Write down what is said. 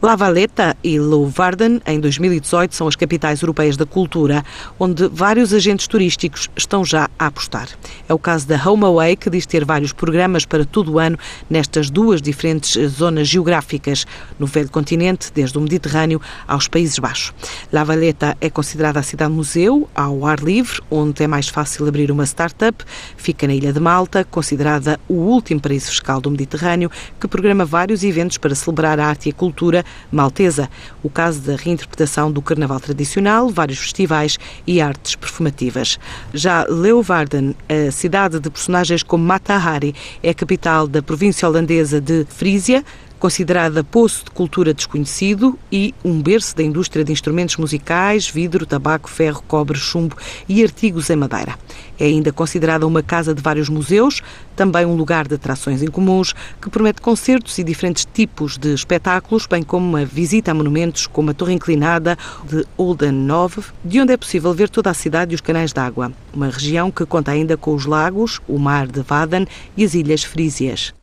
La Valletta e Leeuwarden, em 2018, são as capitais europeias da cultura, onde vários agentes turísticos estão já a apostar. É o caso da HomeAway, que diz ter vários programas para todo o ano nestas duas diferentes zonas geográficas, no velho continente, desde o Mediterrâneo aos Países Baixos. La Valletta é considerada a cidade-museu, ao ar livre, onde é mais fácil abrir uma startup. Fica na Ilha de Malta, considerada o último paraíso fiscal do Mediterrâneo, que programa vários eventos para celebrar a arte e a cultura maltesa, o caso da reinterpretação do carnaval tradicional, vários festivais e artes perfumativas. Já Leeuwarden, a cidade de personagens como Mata Hari, é a capital da província holandesa de Frísia, considerada poço de cultura desconhecido e um berço da indústria de instrumentos musicais, vidro, tabaco, ferro, cobre, chumbo e artigos em madeira. É ainda considerada uma casa de vários museus, também um lugar de atrações incomuns, que promete concertos e diferentes tipos de espetáculos, bem como uma visita a monumentos como a Torre Inclinada de Olden Nove, de onde é possível ver toda a cidade e os canais de água. Uma região que conta ainda com os lagos, o mar de Vaden e as ilhas Frísias.